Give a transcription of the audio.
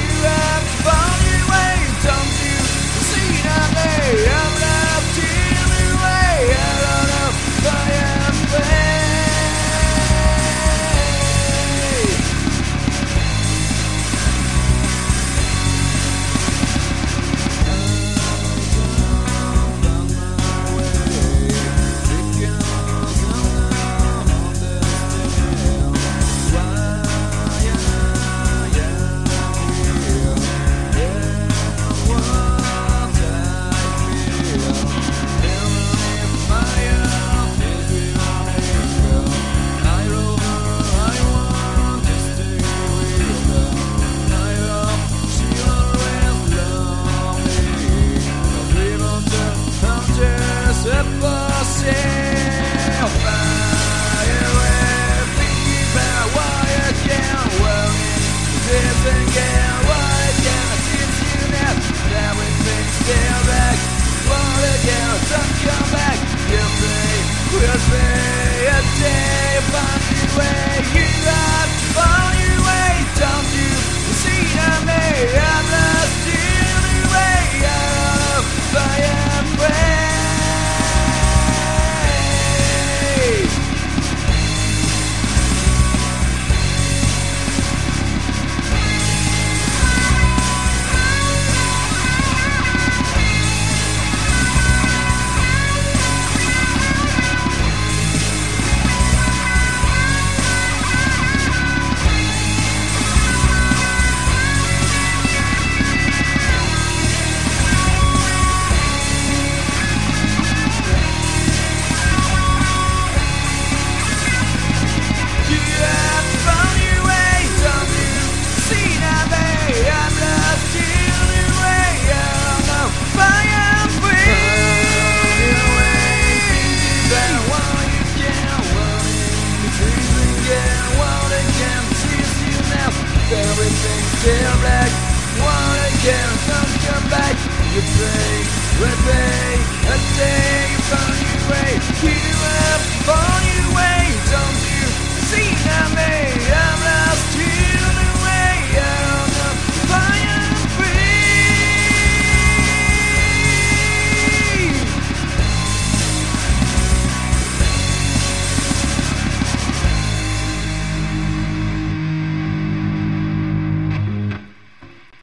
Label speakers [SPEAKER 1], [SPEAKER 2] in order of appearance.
[SPEAKER 1] you. prison game. Can some come back? You play, replay, and take a funny way. Keep